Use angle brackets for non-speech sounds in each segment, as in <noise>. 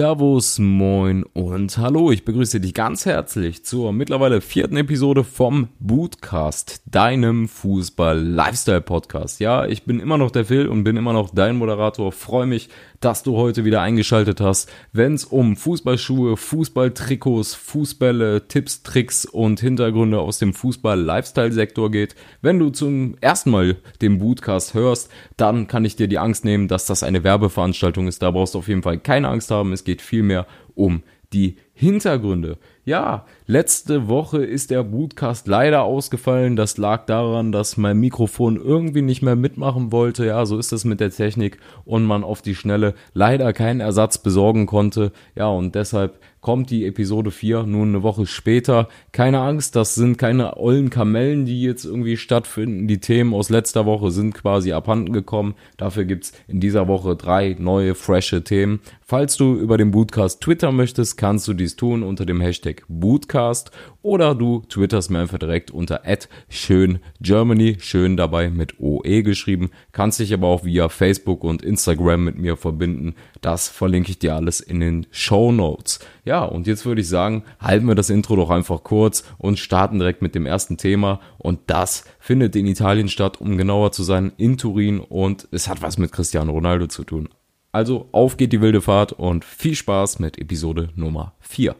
Servus, moin und hallo. Ich begrüße dich ganz herzlich zur mittlerweile vierten Episode vom Bootcast, deinem Fußball-Lifestyle-Podcast. Ja, ich bin immer noch der Phil und bin immer noch dein Moderator. Freue mich, dass du heute wieder eingeschaltet hast, wenn es um Fußballschuhe, Fußballtrikots, Fußbälle, Tipps, Tricks und Hintergründe aus dem Fußball-Lifestyle-Sektor geht. Wenn du zum ersten Mal den Bootcast hörst, dann kann ich dir die Angst nehmen, dass das eine Werbeveranstaltung ist. Da brauchst du auf jeden Fall keine Angst haben. Es geht vielmehr um die Hintergründe. Ja, letzte Woche ist der Bootcast leider ausgefallen. Das lag daran, dass mein Mikrofon irgendwie nicht mehr mitmachen wollte. Ja, so ist es mit der Technik und man auf die Schnelle leider keinen Ersatz besorgen konnte. Ja, und deshalb kommt die Episode 4 nun eine Woche später. Keine Angst, das sind keine ollen Kamellen, die jetzt irgendwie stattfinden. Die Themen aus letzter Woche sind quasi abhanden gekommen. Dafür gibt's in dieser Woche drei neue, frische Themen. Falls du über den Bootcast twittern möchtest, kannst du dies tun unter dem Hashtag Bootcast oder du twitterst mir einfach direkt unter schöngermany, schön dabei mit OE geschrieben. Kannst dich aber auch via Facebook und Instagram mit mir verbinden. Das verlinke ich dir alles in den Show Notes. Ja, und jetzt würde ich sagen, halten wir das Intro doch einfach kurz und starten direkt mit dem ersten Thema. Und das findet in Italien statt, um genauer zu sein, in Turin. Und es hat was mit Cristiano Ronaldo zu tun. Also auf geht die wilde Fahrt und viel Spaß mit Episode Nummer 4.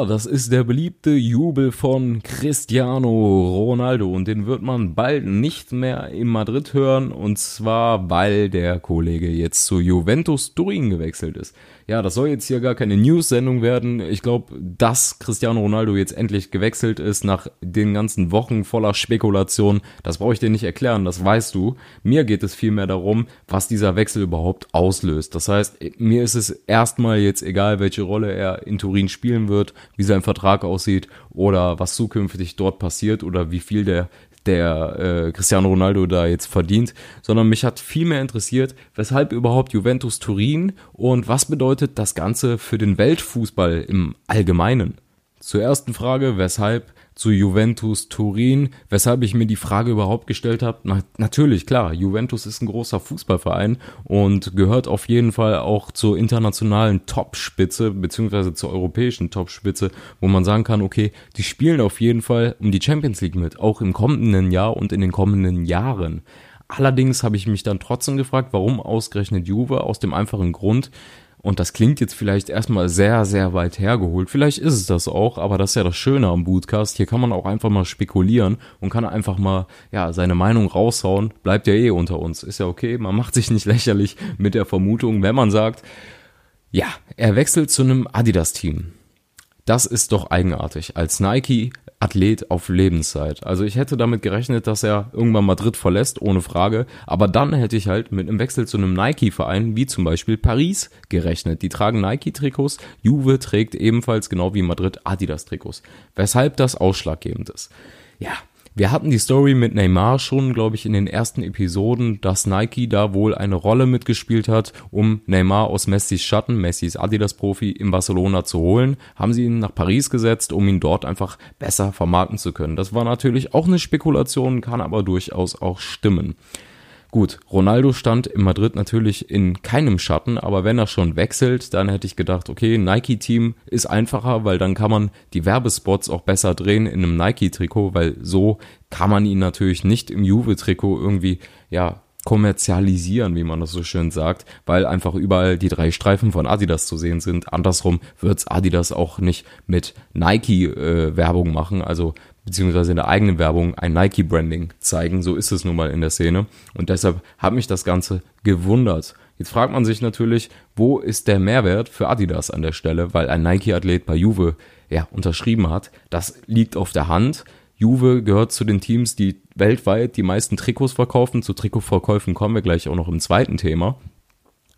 Ja, das ist der beliebte Jubel von Cristiano Ronaldo und den wird man bald nicht mehr in Madrid hören und zwar weil der Kollege jetzt zu Juventus Turin gewechselt ist ja, das soll jetzt hier gar keine News-Sendung werden. Ich glaube, dass Cristiano Ronaldo jetzt endlich gewechselt ist nach den ganzen Wochen voller Spekulation, das brauche ich dir nicht erklären, das weißt du. Mir geht es vielmehr darum, was dieser Wechsel überhaupt auslöst. Das heißt, mir ist es erstmal jetzt egal, welche Rolle er in Turin spielen wird, wie sein Vertrag aussieht oder was zukünftig dort passiert oder wie viel der der äh, Cristiano Ronaldo da jetzt verdient, sondern mich hat viel mehr interessiert, weshalb überhaupt Juventus Turin und was bedeutet das Ganze für den Weltfußball im Allgemeinen. Zur ersten Frage, weshalb zu Juventus Turin, weshalb ich mir die Frage überhaupt gestellt habe. Na, natürlich, klar, Juventus ist ein großer Fußballverein und gehört auf jeden Fall auch zur internationalen Topspitze, beziehungsweise zur europäischen Topspitze, wo man sagen kann, okay, die spielen auf jeden Fall um die Champions League mit, auch im kommenden Jahr und in den kommenden Jahren. Allerdings habe ich mich dann trotzdem gefragt, warum ausgerechnet Juve? Aus dem einfachen Grund, und das klingt jetzt vielleicht erstmal sehr, sehr weit hergeholt. Vielleicht ist es das auch, aber das ist ja das Schöne am Bootcast. Hier kann man auch einfach mal spekulieren und kann einfach mal, ja, seine Meinung raushauen. Bleibt ja eh unter uns. Ist ja okay. Man macht sich nicht <laughs> lächerlich mit der Vermutung, wenn man sagt, ja, er wechselt zu einem Adidas-Team. Das ist doch eigenartig. Als Nike Athlet auf Lebenszeit. Also ich hätte damit gerechnet, dass er irgendwann Madrid verlässt, ohne Frage. Aber dann hätte ich halt mit einem Wechsel zu einem Nike-Verein, wie zum Beispiel Paris, gerechnet. Die tragen Nike-Trikots. Juve trägt ebenfalls genau wie Madrid Adidas-Trikots. Weshalb das ausschlaggebend ist. Ja, wir hatten die Story mit Neymar schon, glaube ich, in den ersten Episoden, dass Nike da wohl eine Rolle mitgespielt hat, um Neymar aus Messis Schatten, Messis Adidas-Profi, in Barcelona zu holen. Haben sie ihn nach Paris gesetzt, um ihn dort einfach besser vermarkten zu können. Das war natürlich auch eine Spekulation, kann aber durchaus auch stimmen. Gut, Ronaldo stand in Madrid natürlich in keinem Schatten, aber wenn er schon wechselt, dann hätte ich gedacht, okay, Nike-Team ist einfacher, weil dann kann man die Werbespots auch besser drehen in einem Nike-Trikot, weil so kann man ihn natürlich nicht im Juve-Trikot irgendwie, ja, kommerzialisieren, wie man das so schön sagt, weil einfach überall die drei Streifen von Adidas zu sehen sind. Andersrum wird's Adidas auch nicht mit Nike äh, machen, also beziehungsweise in der eigenen Werbung ein Nike-Branding zeigen. So ist es nun mal in der Szene. Und deshalb hat mich das Ganze gewundert. Jetzt fragt man sich natürlich, wo ist der Mehrwert für Adidas an der Stelle, weil ein Nike-Athlet bei Juve ja unterschrieben hat. Das liegt auf der Hand. Juve gehört zu den Teams, die weltweit die meisten Trikots verkaufen. Zu Trikotverkäufen kommen wir gleich auch noch im zweiten Thema.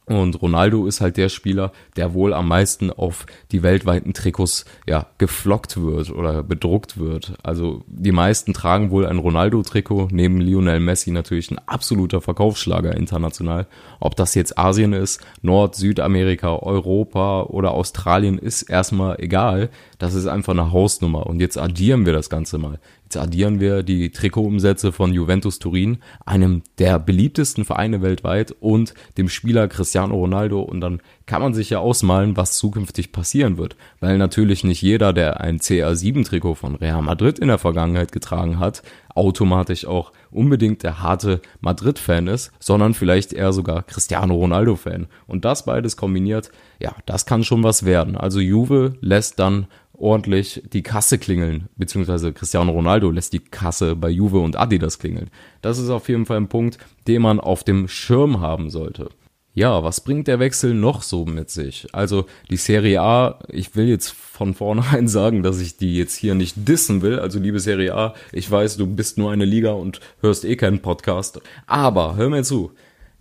Und Ronaldo ist halt der Spieler, der wohl am meisten auf die weltweiten Trikots ja geflockt wird oder bedruckt wird. Also die meisten tragen wohl ein Ronaldo-Trikot, neben Lionel Messi natürlich ein absoluter Verkaufsschlager international. Ob das jetzt Asien ist, Nord-, Südamerika, Europa oder Australien ist erstmal egal. Das ist einfach eine Hausnummer. Und jetzt addieren wir das Ganze mal. Jetzt addieren wir die Trikotumsätze von Juventus Turin, einem der beliebtesten Vereine weltweit und dem Spieler Cristiano Ronaldo und dann kann man sich ja ausmalen, was zukünftig passieren wird, weil natürlich nicht jeder, der ein CR7-Trikot von Real Madrid in der Vergangenheit getragen hat, automatisch auch unbedingt der harte Madrid-Fan ist, sondern vielleicht eher sogar Cristiano Ronaldo-Fan. Und das beides kombiniert, ja, das kann schon was werden. Also Juve lässt dann ordentlich die Kasse klingeln, beziehungsweise Cristiano Ronaldo lässt die Kasse bei Juve und Adidas klingeln. Das ist auf jeden Fall ein Punkt, den man auf dem Schirm haben sollte. Ja, was bringt der Wechsel noch so mit sich? Also die Serie A, ich will jetzt von vornherein <laughs> sagen, dass ich die jetzt hier nicht dissen will. Also liebe Serie A, ich weiß, du bist nur eine Liga und hörst eh keinen Podcast. Aber hör mir zu,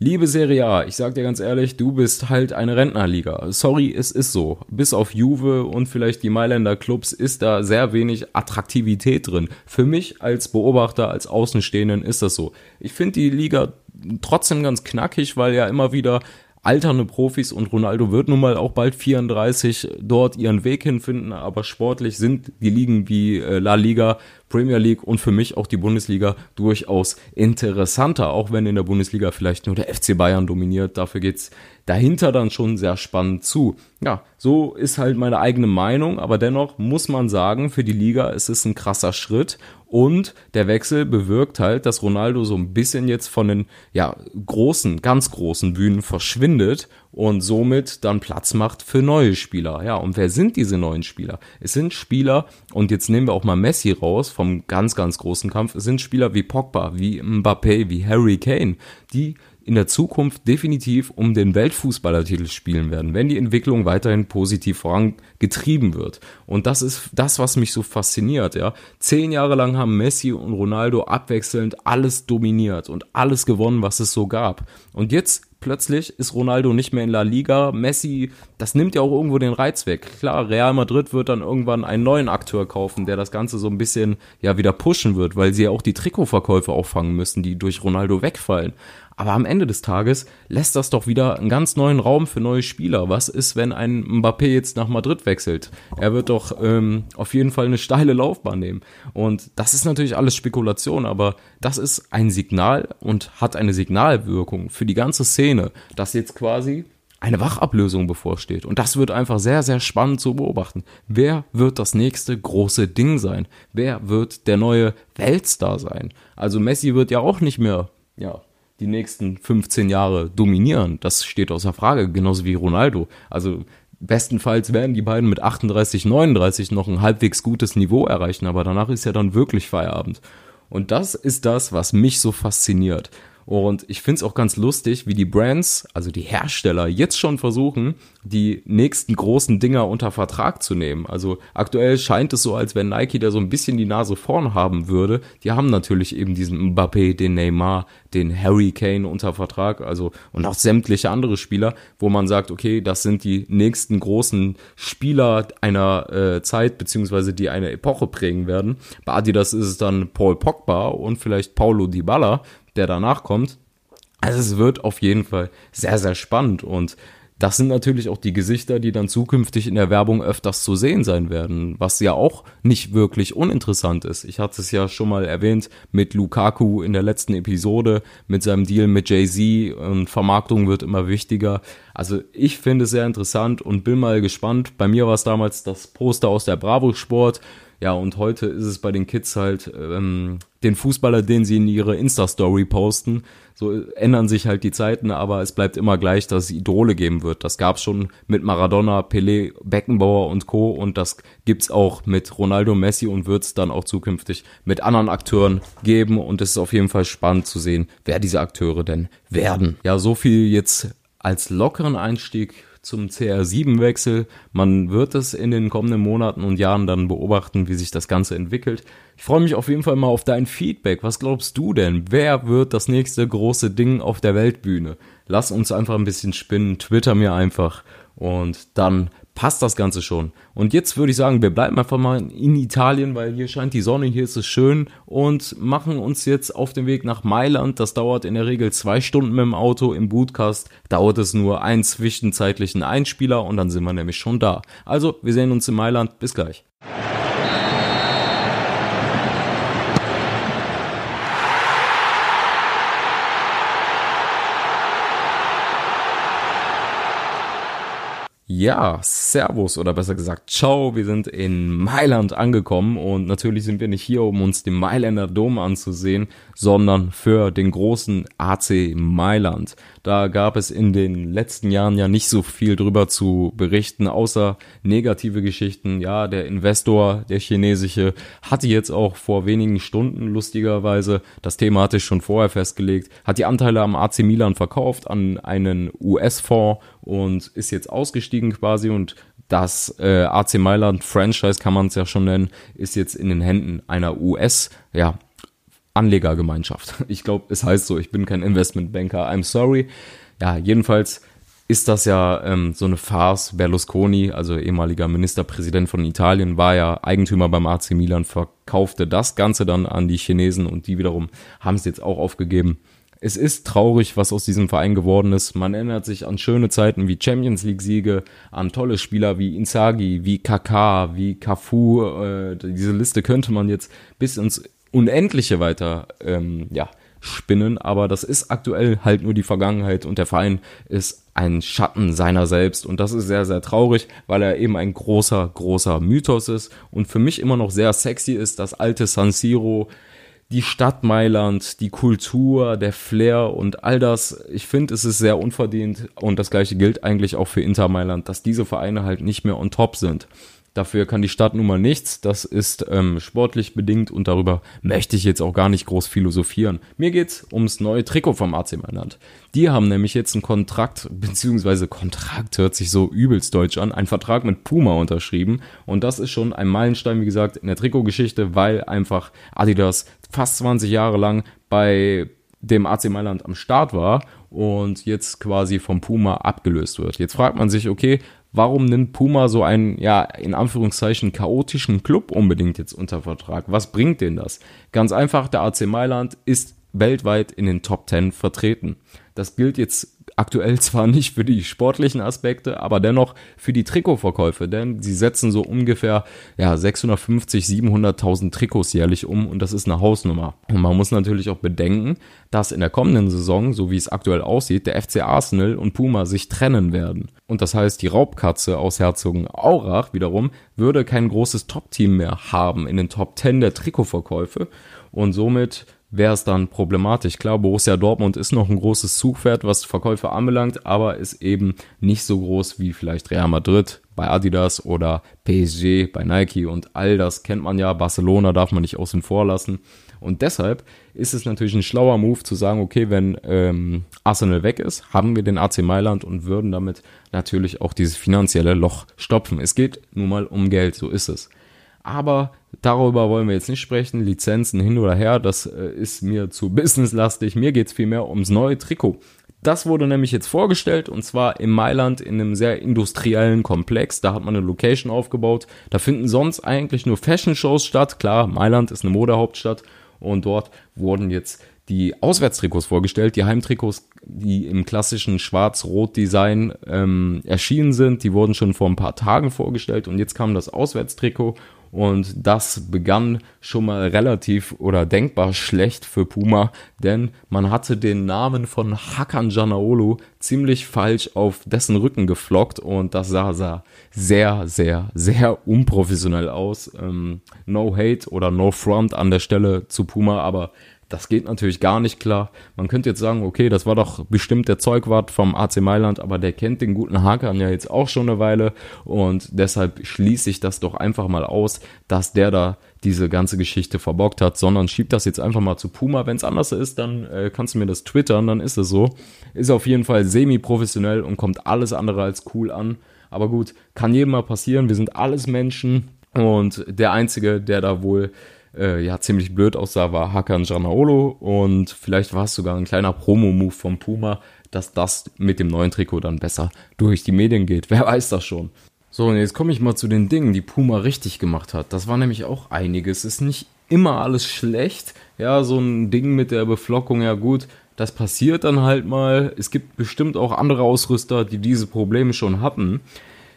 Liebe Serie A, ich sag dir ganz ehrlich, du bist halt eine Rentnerliga. Sorry, es ist so. Bis auf Juve und vielleicht die Mailänder Clubs ist da sehr wenig Attraktivität drin. Für mich als Beobachter, als Außenstehenden ist das so. Ich finde die Liga trotzdem ganz knackig, weil ja immer wieder alternde Profis und Ronaldo wird nun mal auch bald 34 dort ihren Weg hinfinden, aber sportlich sind die Ligen wie äh, La Liga, Premier League und für mich auch die Bundesliga durchaus interessanter, auch wenn in der Bundesliga vielleicht nur der FC Bayern dominiert. Dafür geht's dahinter dann schon sehr spannend zu. Ja, so ist halt meine eigene Meinung, aber dennoch muss man sagen, für die Liga ist es ein krasser Schritt und der Wechsel bewirkt halt, dass Ronaldo so ein bisschen jetzt von den ja, großen, ganz großen Bühnen verschwindet und somit dann Platz macht für neue Spieler. Ja, und wer sind diese neuen Spieler? Es sind Spieler, und jetzt nehmen wir auch mal Messi raus vom ganz, ganz großen Kampf, es sind Spieler wie Pogba, wie Mbappé, wie Harry Kane, die in der Zukunft definitiv um den Weltfußballertitel spielen werden, wenn die Entwicklung weiterhin positiv vorangetrieben wird. Und das ist das, was mich so fasziniert, ja. Zehn Jahre lang haben Messi und Ronaldo abwechselnd alles dominiert und alles gewonnen, was es so gab. Und jetzt plötzlich ist Ronaldo nicht mehr in La Liga. Messi, das nimmt ja auch irgendwo den Reiz weg. Klar, Real Madrid wird dann irgendwann einen neuen Akteur kaufen, der das Ganze so ein bisschen ja wieder pushen wird, weil sie ja auch die Trikotverkäufe auffangen müssen, die durch Ronaldo wegfallen. Aber am Ende des Tages lässt das doch wieder einen ganz neuen Raum für neue Spieler. Was ist, wenn ein Mbappé jetzt nach Madrid wechselt? Er wird doch ähm, auf jeden Fall eine steile Laufbahn nehmen. Und das ist natürlich alles Spekulation, aber das ist ein Signal und hat eine Signalwirkung für die ganze Szene, dass jetzt quasi eine Wachablösung bevorsteht. Und das wird einfach sehr, sehr spannend zu beobachten. Wer wird das nächste große Ding sein? Wer wird der neue Weltstar sein? Also Messi wird ja auch nicht mehr, ja, die nächsten 15 Jahre dominieren. Das steht außer Frage, genauso wie Ronaldo. Also bestenfalls werden die beiden mit 38, 39 noch ein halbwegs gutes Niveau erreichen, aber danach ist ja dann wirklich Feierabend. Und das ist das, was mich so fasziniert. Und ich finde es auch ganz lustig, wie die Brands, also die Hersteller, jetzt schon versuchen, die nächsten großen Dinger unter Vertrag zu nehmen. Also aktuell scheint es so, als wenn Nike da so ein bisschen die Nase vorn haben würde. Die haben natürlich eben diesen Mbappé, den Neymar, den Harry Kane unter Vertrag, also und auch sämtliche andere Spieler, wo man sagt, okay, das sind die nächsten großen Spieler einer äh, Zeit, beziehungsweise die eine Epoche prägen werden. Bei Adidas ist es dann Paul Pogba und vielleicht Paulo Dybala, der danach kommt. Also es wird auf jeden Fall sehr, sehr spannend und das sind natürlich auch die Gesichter, die dann zukünftig in der Werbung öfters zu sehen sein werden, was ja auch nicht wirklich uninteressant ist. Ich hatte es ja schon mal erwähnt mit Lukaku in der letzten Episode, mit seinem Deal mit Jay-Z und Vermarktung wird immer wichtiger. Also ich finde es sehr interessant und bin mal gespannt. Bei mir war es damals das Poster aus der Bravo Sport ja, und heute ist es bei den Kids halt ähm, den Fußballer, den sie in ihre Insta-Story posten. So ändern sich halt die Zeiten, aber es bleibt immer gleich, dass es Idole geben wird. Das gab's schon mit Maradona, Pelé, Beckenbauer und Co. Und das gibt's auch mit Ronaldo, Messi und wird's dann auch zukünftig mit anderen Akteuren geben. Und es ist auf jeden Fall spannend zu sehen, wer diese Akteure denn werden. Ja, so viel jetzt als lockeren Einstieg zum CR7-Wechsel. Man wird es in den kommenden Monaten und Jahren dann beobachten, wie sich das Ganze entwickelt. Ich freue mich auf jeden Fall mal auf dein Feedback. Was glaubst du denn? Wer wird das nächste große Ding auf der Weltbühne? Lass uns einfach ein bisschen spinnen, twitter mir einfach und dann passt das Ganze schon. Und jetzt würde ich sagen, wir bleiben einfach mal in Italien, weil hier scheint die Sonne, hier ist es schön und machen uns jetzt auf den Weg nach Mailand. Das dauert in der Regel zwei Stunden mit dem Auto. Im Bootcast dauert es nur einen zwischenzeitlichen Einspieler und dann sind wir nämlich schon da. Also, wir sehen uns in Mailand. Bis gleich. Ja, Servus oder besser gesagt Ciao, wir sind in Mailand angekommen und natürlich sind wir nicht hier, um uns den Mailänder Dom anzusehen, sondern für den großen AC Mailand. Da gab es in den letzten Jahren ja nicht so viel drüber zu berichten, außer negative Geschichten. Ja, der Investor, der chinesische, hatte jetzt auch vor wenigen Stunden lustigerweise, das Thema hatte ich schon vorher festgelegt, hat die Anteile am AC Milan verkauft an einen US-Fonds und ist jetzt ausgestiegen quasi und das äh, AC Mailand Franchise kann man es ja schon nennen, ist jetzt in den Händen einer US, ja, Anlegergemeinschaft. <laughs> Ich glaube, es heißt so, ich bin kein Investmentbanker, I'm sorry. Ja, jedenfalls ist das ja ähm, so eine Farce. Berlusconi, also ehemaliger Ministerpräsident von Italien, war ja Eigentümer beim AC Milan, verkaufte das Ganze dann an die Chinesen und die wiederum haben es jetzt auch aufgegeben. Es ist traurig, was aus diesem Verein geworden ist. Man erinnert sich an schöne Zeiten wie Champions League Siege, an tolle Spieler wie Inzaghi, wie Kaká, wie Cafu. Äh, diese Liste könnte man jetzt bis ins Unendliche weiter ähm, ja, spinnen, aber das ist aktuell halt nur die Vergangenheit und der Verein ist ein Schatten seiner selbst und das ist sehr, sehr traurig, weil er eben ein großer, großer Mythos ist und für mich immer noch sehr sexy ist, das alte San Siro, die Stadt Mailand, die Kultur, der Flair und all das. Ich finde, es ist sehr unverdient und das gleiche gilt eigentlich auch für Inter Mailand, dass diese Vereine halt nicht mehr on top sind. Dafür kann die Stadt nun mal nichts. Das ist ähm, sportlich bedingt und darüber möchte ich jetzt auch gar nicht groß philosophieren. Mir geht's ums neue Trikot vom AC Mailand. Die haben nämlich jetzt einen Kontrakt, beziehungsweise Kontrakt hört sich so übelst deutsch an, einen Vertrag mit Puma unterschrieben. Und das ist schon ein Meilenstein, wie gesagt, in der Trikotgeschichte, weil einfach Adidas fast 20 Jahre lang bei dem AC Mailand am Start war und jetzt quasi vom Puma abgelöst wird. Jetzt fragt man sich, okay, warum nimmt Puma so einen, ja, in Anführungszeichen chaotischen Club unbedingt jetzt unter Vertrag? Was bringt denn das? Ganz einfach, der AC Mailand ist weltweit in den Top 10 vertreten. Das gilt jetzt aktuell zwar nicht für die sportlichen Aspekte, aber dennoch für die Trikotverkäufe, denn sie setzen so ungefähr ja 650, 700.000 Trikots jährlich um und das ist eine Hausnummer. Und man muss natürlich auch bedenken, dass in der kommenden Saison, so wie es aktuell aussieht, der FC Arsenal und Puma sich trennen werden. Und das heißt, die Raubkatze aus Herzogenaurach wiederum würde kein großes Top-Team mehr haben in den Top 10 der Trikotverkäufe und somit wäre es dann problematisch. Klar, Borussia Dortmund ist noch ein großes Zugpferd, was Verkäufe anbelangt, aber ist eben nicht so groß wie vielleicht Real Madrid bei Adidas oder PSG bei Nike und all das kennt man ja. Barcelona darf man nicht außen vor lassen. Und deshalb ist es natürlich ein schlauer Move zu sagen, okay, wenn ähm, Arsenal weg ist, haben wir den AC Mailand und würden damit natürlich auch dieses finanzielle Loch stopfen. Es geht nun mal um Geld, so ist es. Aber darüber wollen wir jetzt nicht sprechen. Lizenzen hin oder her, das äh, ist mir zu businesslastig. Mir geht's vielmehr ums neue Trikot. Das wurde nämlich jetzt vorgestellt und zwar in Mailand in einem sehr industriellen Komplex. Da hat man eine Location aufgebaut. Da finden sonst eigentlich nur Fashion-Shows statt. Klar, Mailand ist eine Modehauptstadt und dort wurden jetzt die Auswärtstrikots vorgestellt, die Heimtrikots, die im klassischen Schwarz-Rot-Design ähm, erschienen sind, die wurden schon vor ein paar Tagen vorgestellt und jetzt kam das Auswärtstrikot und das begann schon mal relativ oder denkbar schlecht für Puma, denn man hatte den Namen von Hakan Janaolu ziemlich falsch auf dessen Rücken geflockt und das sah, sah sehr, sehr, sehr unprofessionell aus. Ähm, no hate oder no front an der Stelle zu Puma, aber das geht natürlich gar nicht klar. Man könnte jetzt sagen, okay, das war doch bestimmt der Zeugwart vom AC Mailand, aber der kennt den guten Hakan ja jetzt auch schon eine Weile und deshalb schließe ich das doch einfach mal aus, dass der da diese ganze Geschichte verbockt hat, sondern schieb das jetzt einfach mal zu Puma. Wenn es anders ist, dann äh, kannst du mir das twittern, dann ist es so. Ist auf jeden Fall semi-professionell und kommt alles andere als cool an. Aber gut, kann jedem mal passieren. Wir sind alles Menschen und der Einzige, der da wohl äh, ja ziemlich blöd aussah, war Hakan Janaolo und vielleicht war es sogar ein kleiner Promo-Move vom Puma, dass das mit dem neuen Trikot dann besser durch die Medien geht. <laughs> Wer weiß das schon. So, und jetzt komme ich mal zu den Dingen, die Puma richtig gemacht hat. Das war nämlich auch einiges. Ist nicht immer alles schlecht. Ja, so ein Ding mit der Beflockung, ja gut, das passiert dann halt mal. Es gibt bestimmt auch andere Ausrüster, die diese Probleme schon hatten.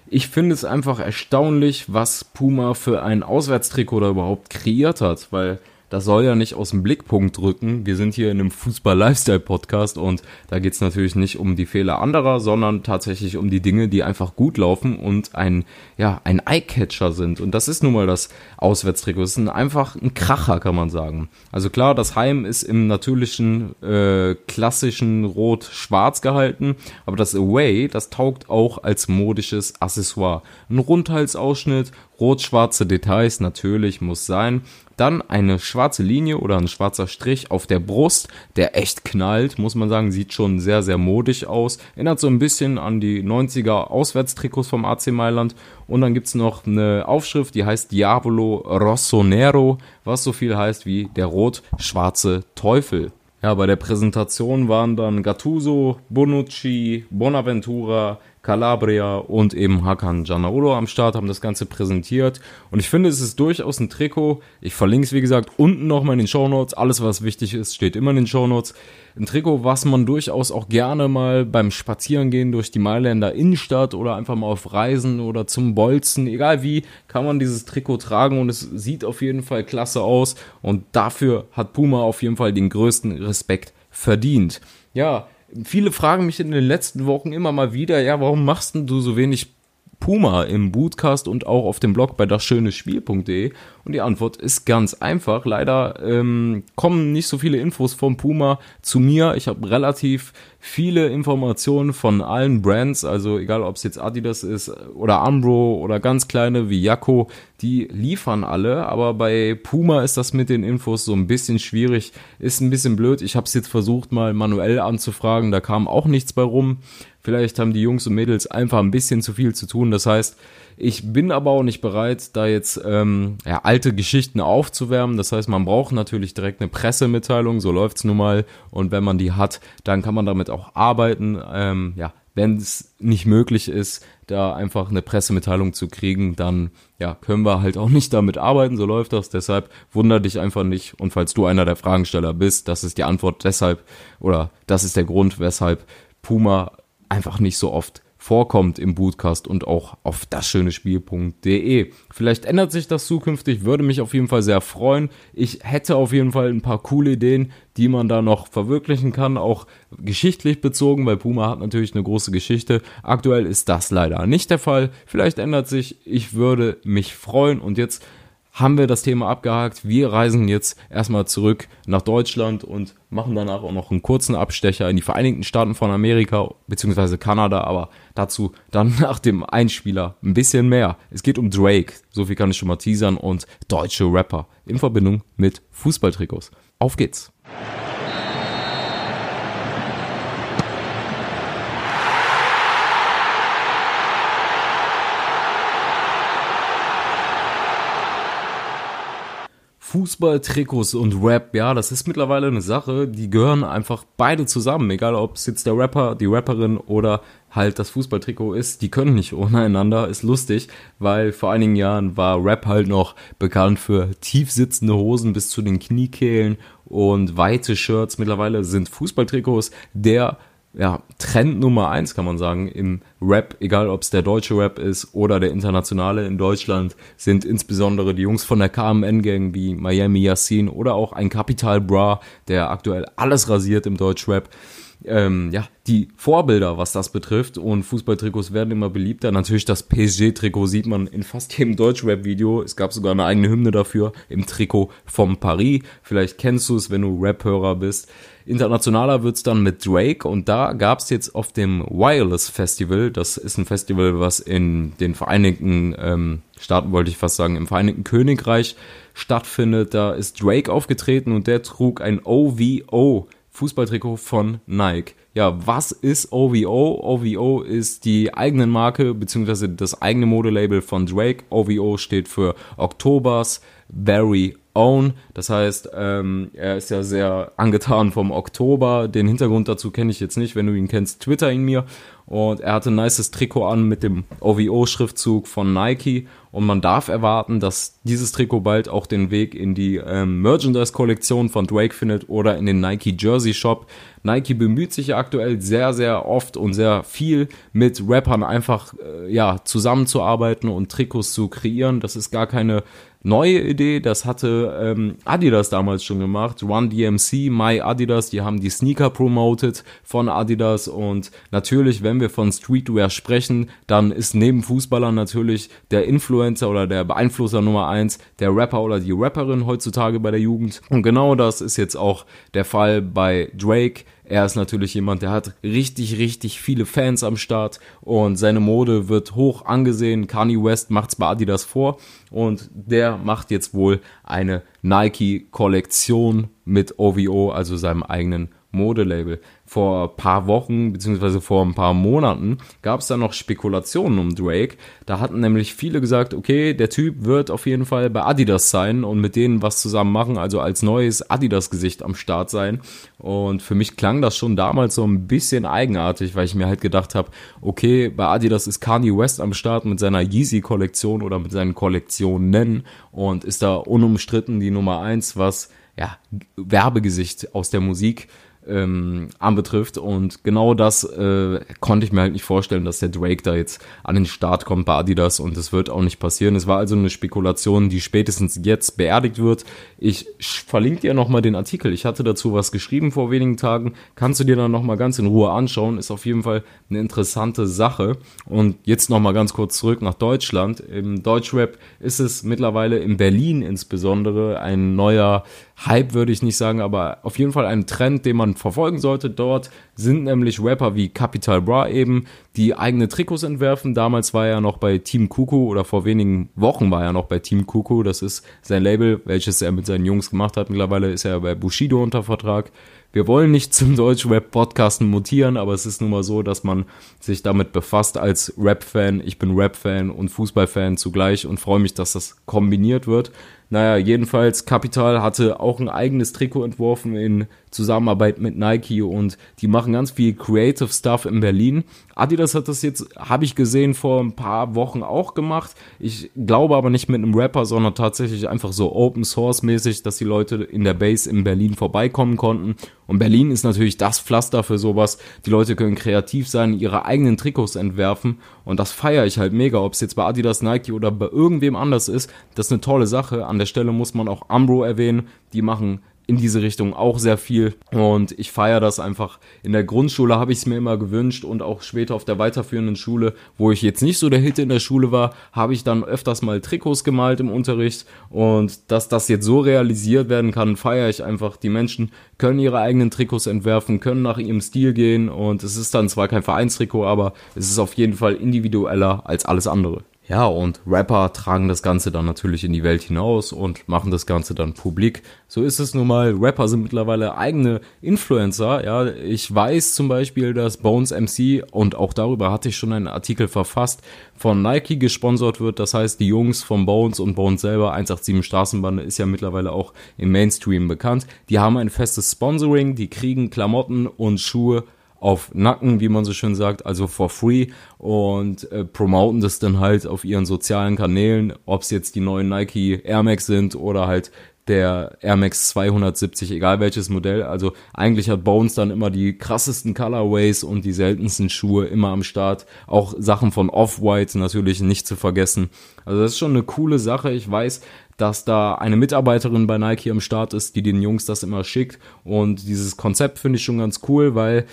Ich finde es einfach erstaunlich, was Puma für ein Auswärtstrikot da überhaupt kreiert hat, weil das soll ja nicht aus dem Blickpunkt drücken. Wir sind hier in einem Fußball-Lifestyle-Podcast und da geht es natürlich nicht um die Fehler anderer, sondern tatsächlich um die Dinge, die einfach gut laufen und ein, ja, ein Eyecatcher sind. Und das ist nun mal das Auswärtstrikot. Es ist einfach ein Kracher, kann man sagen. Also klar, das Heim ist im natürlichen, äh, klassischen Rot-Schwarz gehalten, aber das Away, das taugt auch als modisches Accessoire. Ein Rundhalsausschnitt, rot-schwarze Details, natürlich, muss sein. Dann eine schwarze Linie oder ein schwarzer Strich auf der Brust, der echt knallt, muss man sagen, sieht schon sehr, sehr modisch aus. Erinnert so ein bisschen an die 90er Auswärtstrikots vom AC Mailand. Und dann gibt's noch eine Aufschrift, die heißt Diavolo Rossonero, was so viel heißt wie der rot-schwarze Teufel. Ja, bei der Präsentation waren dann Gattuso, Bonucci, Bonaventura, Calabria und eben Hakan Giannaolo am Start haben das Ganze präsentiert. Und ich finde, es ist durchaus ein Trikot. Ich verlinke es, wie gesagt, unten nochmal in den Show Notes. Alles, was wichtig ist, steht immer in den Show Notes. Ein Trikot, was man durchaus auch gerne mal beim Spazierengehen durch die Mailänder Innenstadt oder einfach mal auf Reisen oder zum Bolzen, egal wie, kann man dieses Trikot tragen und es sieht auf jeden Fall klasse aus. Und dafür hat Puma auf jeden Fall den größten Respekt verdient. Ja, viele fragen mich in den letzten Wochen immer mal wieder, ja, warum machst du so wenig Puma im Bootcast und auch auf dem Blog bei dasschönespiel.de? Und die Antwort ist ganz einfach. Leider ähm, kommen nicht so viele Infos vom Puma zu mir. Ich habe relativ viele Informationen von allen Brands, also egal ob es jetzt Adidas ist oder Ambro oder ganz kleine wie Jakko, die liefern alle, aber bei Puma ist das mit den Infos so ein bisschen schwierig, ist ein bisschen blöd. Ich habe es jetzt versucht mal manuell anzufragen, da kam auch nichts bei rum. Vielleicht haben die Jungs und Mädels einfach ein bisschen zu viel zu tun. Das heißt, ich bin aber auch nicht bereit, da jetzt ähm, ja, alte Geschichten aufzuwärmen. Das heißt, man braucht natürlich direkt eine Pressemitteilung, so läuft's nun mal. Und wenn man die hat, dann kann man damit auch arbeiten. Ähm, ja, wenn es nicht möglich ist, da einfach eine Pressemitteilung zu kriegen, dann ja, können wir halt auch nicht damit arbeiten, so läuft das. Deshalb wunder dich einfach nicht. Und falls du einer der Fragensteller bist, das ist die Antwort deshalb, oder das ist der Grund, weshalb Puma einfach nicht so oft vorkommt im Bootcast und auch auf dasschönespiel.de. Vielleicht ändert sich das zukünftig, würde mich auf jeden Fall sehr freuen. Ich hätte auf jeden Fall ein paar coole Ideen, die man da noch verwirklichen kann, auch geschichtlich bezogen, weil Puma hat natürlich eine große Geschichte. Aktuell ist das leider nicht der Fall. Vielleicht ändert sich, ich würde mich freuen und jetzt haben wir das Thema abgehakt. Wir reisen jetzt erstmal zurück nach Deutschland und machen danach auch noch einen kurzen Abstecher in die Vereinigten Staaten von Amerika bzw. Kanada, aber dazu dann <laughs> nach dem Einspieler ein bisschen mehr. Es geht um Drake, so viel kann ich schon mal teasern und deutsche Rapper in Verbindung mit Fußballtrikots. Auf geht's! Fußballtrikots und Rap, ja, das ist mittlerweile eine Sache, die gehören einfach beide zusammen, egal ob es jetzt der Rapper, die Rapperin oder halt das Fußballtrikot ist, die können nicht ohne einander, ist lustig, weil vor einigen Jahren war Rap halt noch bekannt für tief sitzende Hosen bis zu den Kniekehlen und weite Shirts. Mittlerweile sind Fußballtrikots der ja, Trend Nummer eins, kann man sagen, im Rap, egal ob es der deutsche Rap ist oder der internationale in Deutschland, sind insbesondere die Jungs von der KMN-Gang wie Miami Yassin oder auch ein Capital Bra, der aktuell alles rasiert im Deutschrap. Ähm, ja, die Vorbilder, was das betrifft. Und Fußballtrikots werden immer beliebter. Natürlich das PSG-Trikot sieht man in fast jedem Deutschrap-Video. Es gab sogar eine eigene Hymne dafür im Trikot vom Paris. Vielleicht kennst du es, wenn du Rap-Hörer bist. Internationaler wird's dann mit Drake und da gab's jetzt auf dem Wireless Festival, das ist ein Festival, was in den Vereinigten ähm, Staaten, wollte ich fast sagen, im Vereinigten Königreich stattfindet, da ist Drake aufgetreten und der trug ein OVO Fußballtrikot von Nike. Ja, was ist OVO? OVO ist die eigene Marke beziehungsweise das eigene Modelabel von Drake. OVO steht für Octobers Very Own. Das heißt, ähm, er ist ja sehr angetan vom Oktober. Den Hintergrund dazu kenne ich jetzt nicht. Wenn du ihn kennst, twitter ihn mir. Und er hatte ein nices Trikot an mit dem OVO-Schriftzug von Nike. Und man darf erwarten, dass dieses Trikot bald auch den Weg in die ähm, Merchandise-Kollektion von Drake findet oder in den Nike Jersey Shop. Nike bemüht sich ja aktuell sehr, sehr oft und sehr viel mit Rappern einfach äh, ja zusammenzuarbeiten und Trikots zu kreieren. Das ist gar keine neue Idee, das hatte ähm, Adidas damals schon gemacht. Run DMC, My Adidas, die haben die Sneaker promoted von Adidas und natürlich, wenn wir von Streetwear sprechen, dann ist neben Fußballern natürlich der Influencer oder der Beeinflusser Nummer eins der Rapper oder die Rapperin heutzutage bei der Jugend. Und genau das ist jetzt auch der Fall bei Drake. Er ist natürlich jemand, der hat richtig, richtig viele Fans am Start und seine Mode wird hoch angesehen. Kanye West macht's bei Adidas vor und der macht jetzt wohl eine Nike-Kollektion mit OVO, also seinem eigenen Modelabel vor paar Wochen beziehungsweise vor ein paar Monaten gab es da noch Spekulationen um Drake. Da hatten nämlich viele gesagt, okay, der Typ wird auf jeden Fall bei Adidas sein und mit denen was zusammen machen, also als neues Adidas-Gesicht am Start sein. Und für mich klang das schon damals so ein bisschen eigenartig, weil ich mir halt gedacht habe, okay, bei Adidas ist Kanye West am Start mit seiner Yeezy-Kollektion oder mit seinen Kollektionen und ist da unumstritten die Nummer eins, was ja, Werbegesicht aus der Musik ähm, anbetrifft. Und genau das äh, konnte ich mir halt nicht vorstellen, dass der Drake da jetzt an den Start kommt bei Adidas und es wird auch nicht passieren. Es war also eine Spekulation, die spätestens jetzt beerdigt wird. Ich verlinke dir nochmal den Artikel. Ich hatte dazu was geschrieben vor wenigen Tagen. Kannst du dir dann nochmal ganz in Ruhe anschauen. Ist auf jeden Fall eine interessante Sache. Und jetzt nochmal ganz kurz zurück nach Deutschland. Im Deutschrap ist es mittlerweile in Berlin insbesondere ein neuer Hype würde ich nicht sagen, aber auf jeden Fall ein Trend, den man verfolgen sollte. Dort sind nämlich Rapper wie Capital Bra eben, die eigene Trikots entwerfen. Damals war er noch bei Team Kuku oder vor wenigen Wochen war er noch bei Team Kuku. Das ist sein Label, welches er mit seinen Jungs gemacht hat. Mittlerweile ist er bei Bushido unter Vertrag. Wir wollen nicht zum Deutsch-Rap-Podcasten mutieren, aber es ist nun mal so, dass man sich damit befasst als Rap-Fan. Ich bin Rap-Fan und Fußball-Fan zugleich und freue mich, dass das kombiniert wird. Naja, jedenfalls, Capital hatte auch ein eigenes Trikot entworfen in Zusammenarbeit mit Nike und die machen ganz viel Creative Stuff in Berlin. Adidas hat das jetzt, habe ich gesehen, vor ein paar Wochen auch gemacht. Ich glaube aber nicht mit einem Rapper, sondern tatsächlich einfach so Open Source mäßig, dass die Leute in der Base in Berlin vorbeikommen konnten. Und Berlin ist natürlich das Pflaster für sowas. Die Leute können kreativ sein, ihre eigenen Trikots entwerfen und das feiere ich halt mega, ob es jetzt bei Adidas, Nike oder bei irgendwem anders ist. Das ist eine tolle Sache. An der Stelle muss man auch Ambro erwähnen. Die machen in diese Richtung auch sehr viel und ich feiere das einfach. In der Grundschule habe ich es mir immer gewünscht und auch später auf der weiterführenden Schule, wo ich jetzt nicht so der Hit in der Schule war, habe ich dann öfters mal Trikots gemalt im Unterricht und dass das jetzt so realisiert werden kann, feiere ich einfach. Die Menschen können ihre eigenen Trikots entwerfen, können nach ihrem Stil gehen und es ist dann zwar kein Vereinstrikot, aber es ist auf jeden Fall individueller als alles andere. Ja, und Rapper tragen das Ganze dann natürlich in die Welt hinaus und machen das Ganze dann publik. So ist es nun mal. Rapper sind mittlerweile eigene Influencer. Ja, ich weiß zum Beispiel, dass Bones MC und auch darüber hatte ich schon einen Artikel verfasst, von Nike gesponsert wird. Das heißt, die Jungs von Bones und Bones selber, 187 Straßenbande, ist ja mittlerweile auch im Mainstream bekannt. Die haben ein festes Sponsoring, die kriegen Klamotten und Schuhe auf Nacken, wie man so schön sagt, also for free und äh, promoten das dann halt auf ihren sozialen Kanälen, ob es jetzt die neuen Nike Air Max sind oder halt der Air Max 270, egal welches Modell. Also eigentlich hat Bones dann immer die krassesten Colorways und die seltensten Schuhe immer am Start. Auch Sachen von Off-White natürlich nicht zu vergessen. Also das ist schon eine coole Sache. Ich weiß, dass da eine Mitarbeiterin bei Nike am Start ist, die den Jungs das immer schickt. Und dieses Konzept finde ich schon ganz cool, weil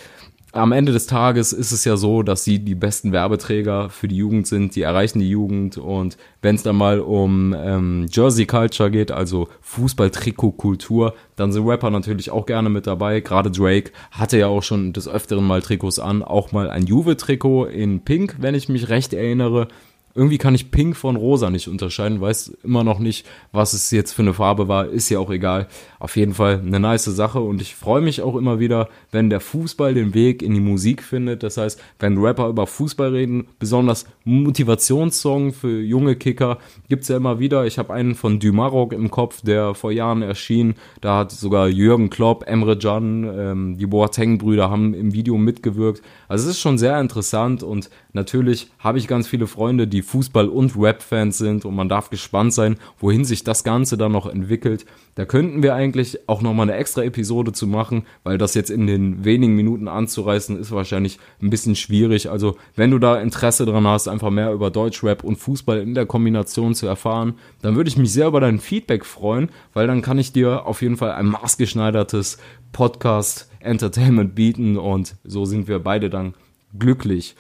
am Ende des Tages ist es ja so, dass sie die besten Werbeträger für die Jugend sind, die erreichen die Jugend. Und wenn es dann mal um ähm, Jersey Culture geht, also Fußball-Trikot-Kultur, dann sind Rapper natürlich auch gerne mit dabei. Gerade Drake hatte ja auch schon des Öfteren mal Trikots an, auch mal ein Juve-Trikot in Pink, wenn ich mich recht erinnere irgendwie kann ich Pink von Rosa nicht unterscheiden, weiß immer noch nicht, was es jetzt für eine Farbe war, ist ja auch egal. Auf jeden Fall eine nice Sache und ich freue mich auch immer wieder, wenn der Fußball den Weg in die Musik findet. Das heißt, wenn Rapper über Fußball reden, besonders Motivationssong für junge Kicker gibt's ja immer wieder. Ich habe einen von Dumarok im Kopf, der vor Jahren erschien. Da hat sogar Jürgen Klopp, Emre Can, ähm, die Boateng-Brüder haben im Video mitgewirkt. Also es ist schon sehr interessant und natürlich habe ich ganz viele Freunde, die Fußball- und Rap-Fans sind und man darf gespannt sein, wohin sich das Ganze dann noch entwickelt. Da könnten wir eigentlich auch nochmal eine extra Episode zu machen, weil das jetzt in den wenigen Minuten anzureißen ist wahrscheinlich ein bisschen schwierig. Also wenn du da Interesse dran hast, einfach mehr über Deutschrap und Fußball in der Kombination zu erfahren, dann würde ich mich sehr über dein Feedback freuen, weil dann kann ich dir auf jeden Fall ein maßgeschneidertes Podcast Entertainment bieten und so sind wir beide dann glücklich.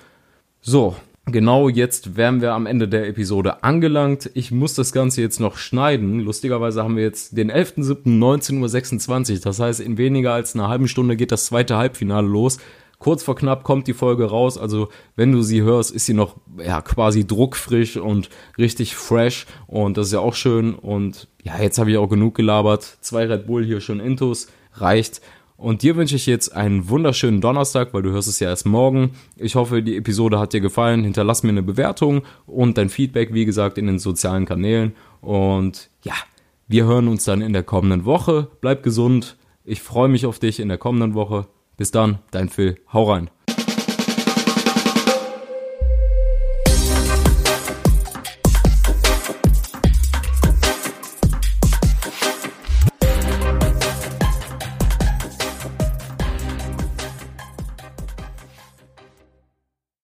So, Genau jetzt wären wir am Ende der Episode angelangt. Ich muss das Ganze jetzt noch schneiden. Lustigerweise haben wir jetzt den 11.07.19.26 Uhr. Das heißt, in weniger als einer halben Stunde geht das zweite Halbfinale los. Kurz vor knapp kommt die Folge raus. Also, wenn du sie hörst, ist sie noch ja, quasi druckfrisch und richtig fresh. Und das ist ja auch schön. Und ja, jetzt habe ich auch genug gelabert. Zwei Red Bull hier schon intus. Reicht. Und dir wünsche ich jetzt einen wunderschönen Donnerstag, weil du hörst es ja erst morgen. Ich hoffe, die Episode hat dir gefallen. Hinterlass mir eine Bewertung und dein Feedback, wie gesagt, in den sozialen Kanälen. Und ja, wir hören uns dann in der kommenden Woche. Bleib gesund. Ich freue mich auf dich in der kommenden Woche. Bis dann, dein Phil. Hau rein.